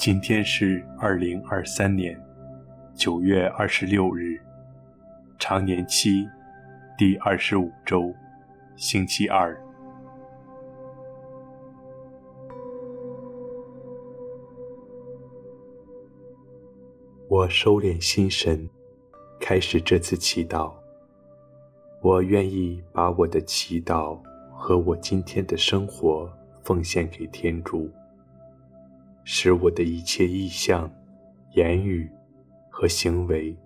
今天是二零二三年九月二十六日，常年期第二十五周，星期二。我收敛心神，开始这次祈祷。我愿意把我的祈祷和我今天的生活奉献给天主。使我的一切意向、言语和行为，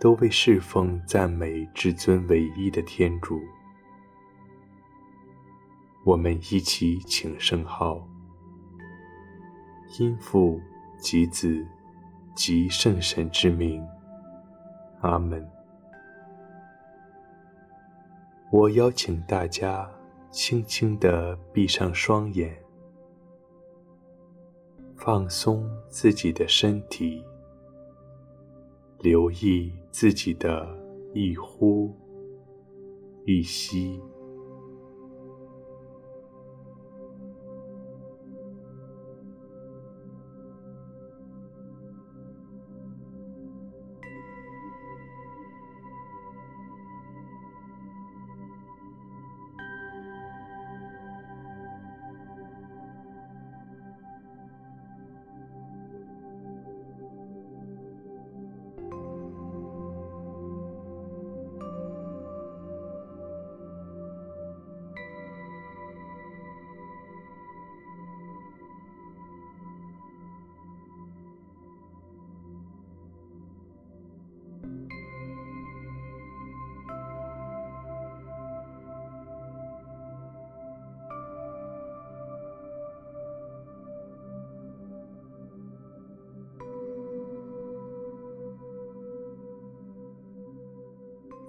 都为侍奉、赞美至尊唯一的天主。我们一起请圣号：因父及子及圣神之名。阿门。我邀请大家轻轻地闭上双眼。放松自己的身体，留意自己的一呼一吸。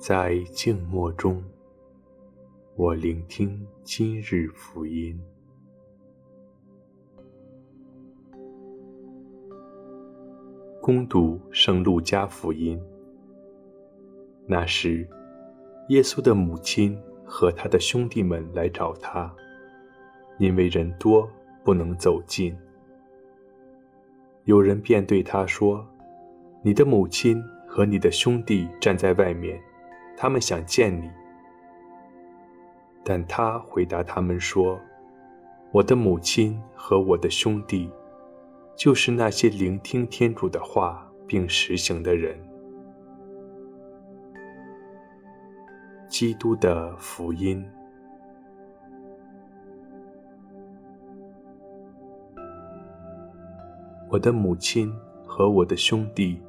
在静默中，我聆听今日福音。恭读圣路加福音。那时，耶稣的母亲和他的兄弟们来找他，因为人多，不能走近。有人便对他说：“你的母亲和你的兄弟站在外面。”他们想见你，但他回答他们说：“我的母亲和我的兄弟，就是那些聆听天主的话并实行的人。”基督的福音。我的母亲和我的兄弟。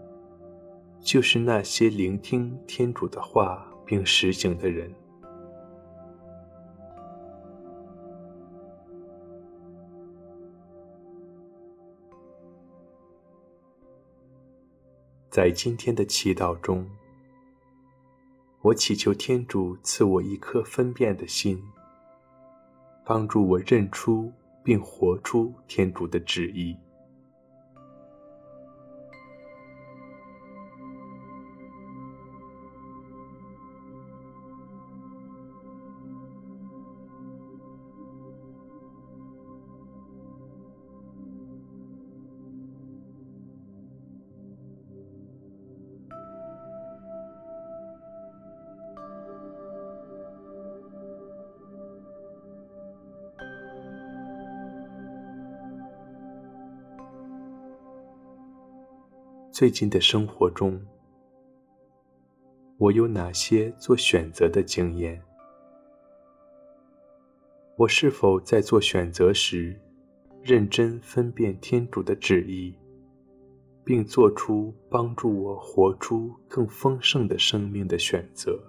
就是那些聆听天主的话并实行的人。在今天的祈祷中，我祈求天主赐我一颗分辨的心，帮助我认出并活出天主的旨意。最近的生活中，我有哪些做选择的经验？我是否在做选择时，认真分辨天主的旨意，并做出帮助我活出更丰盛的生命的选择？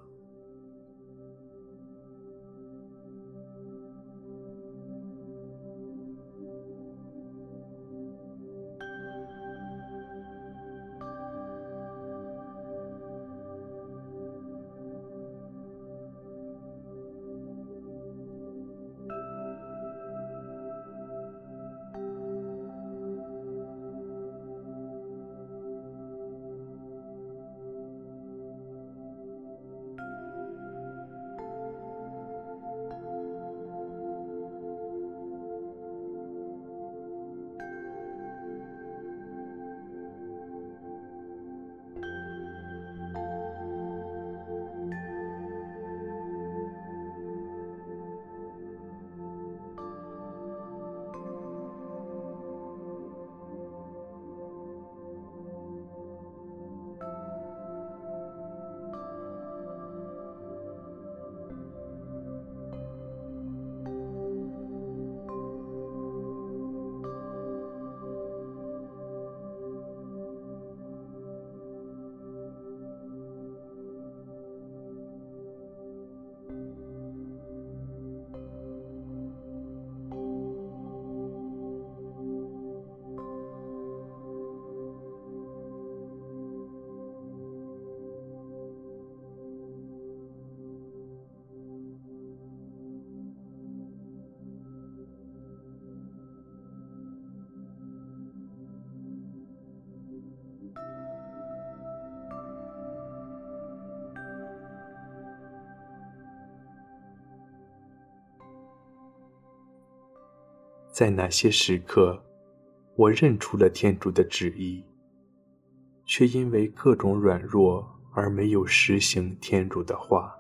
在哪些时刻，我认出了天主的旨意，却因为各种软弱而没有实行天主的话。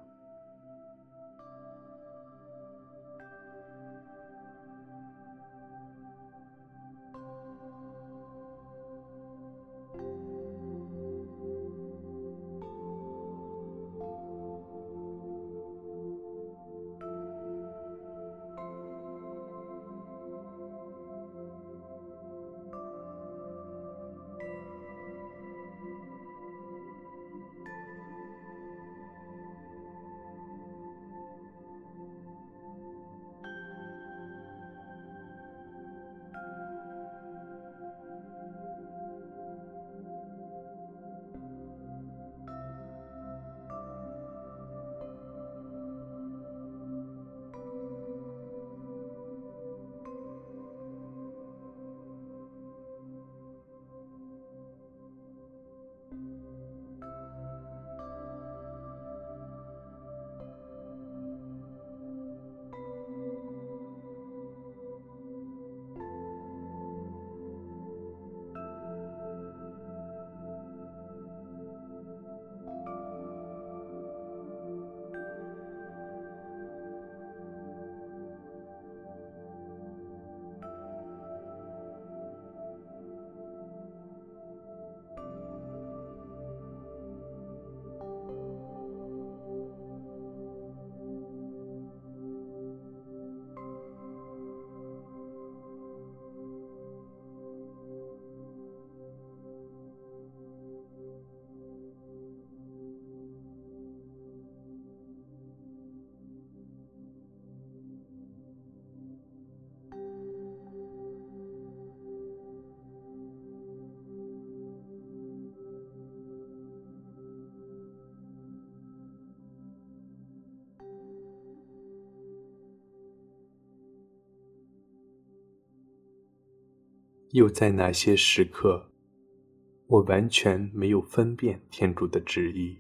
又在哪些时刻，我完全没有分辨天主的旨意？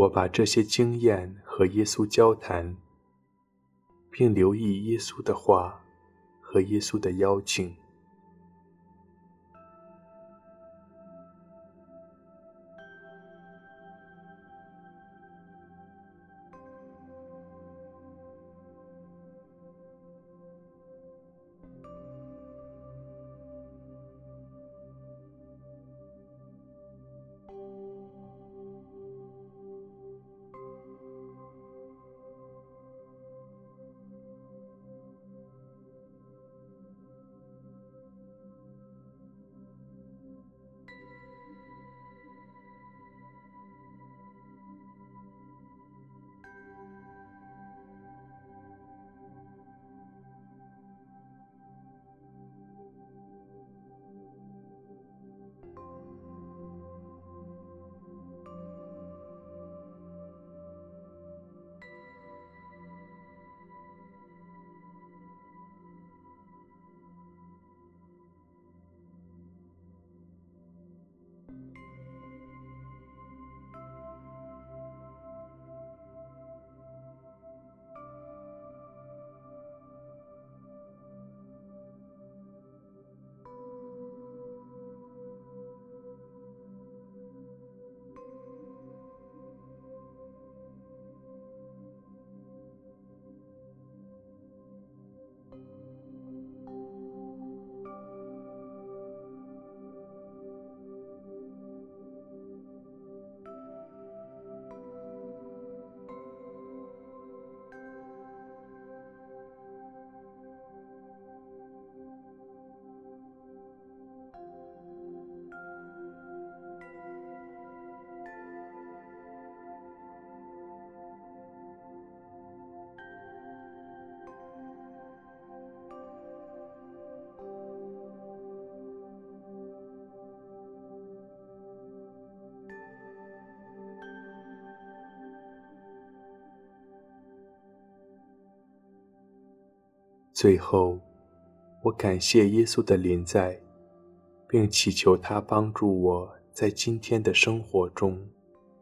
我把这些经验和耶稣交谈，并留意耶稣的话和耶稣的邀请。最后，我感谢耶稣的临在，并祈求他帮助我在今天的生活中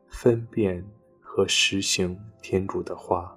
分辨和实行天主的话。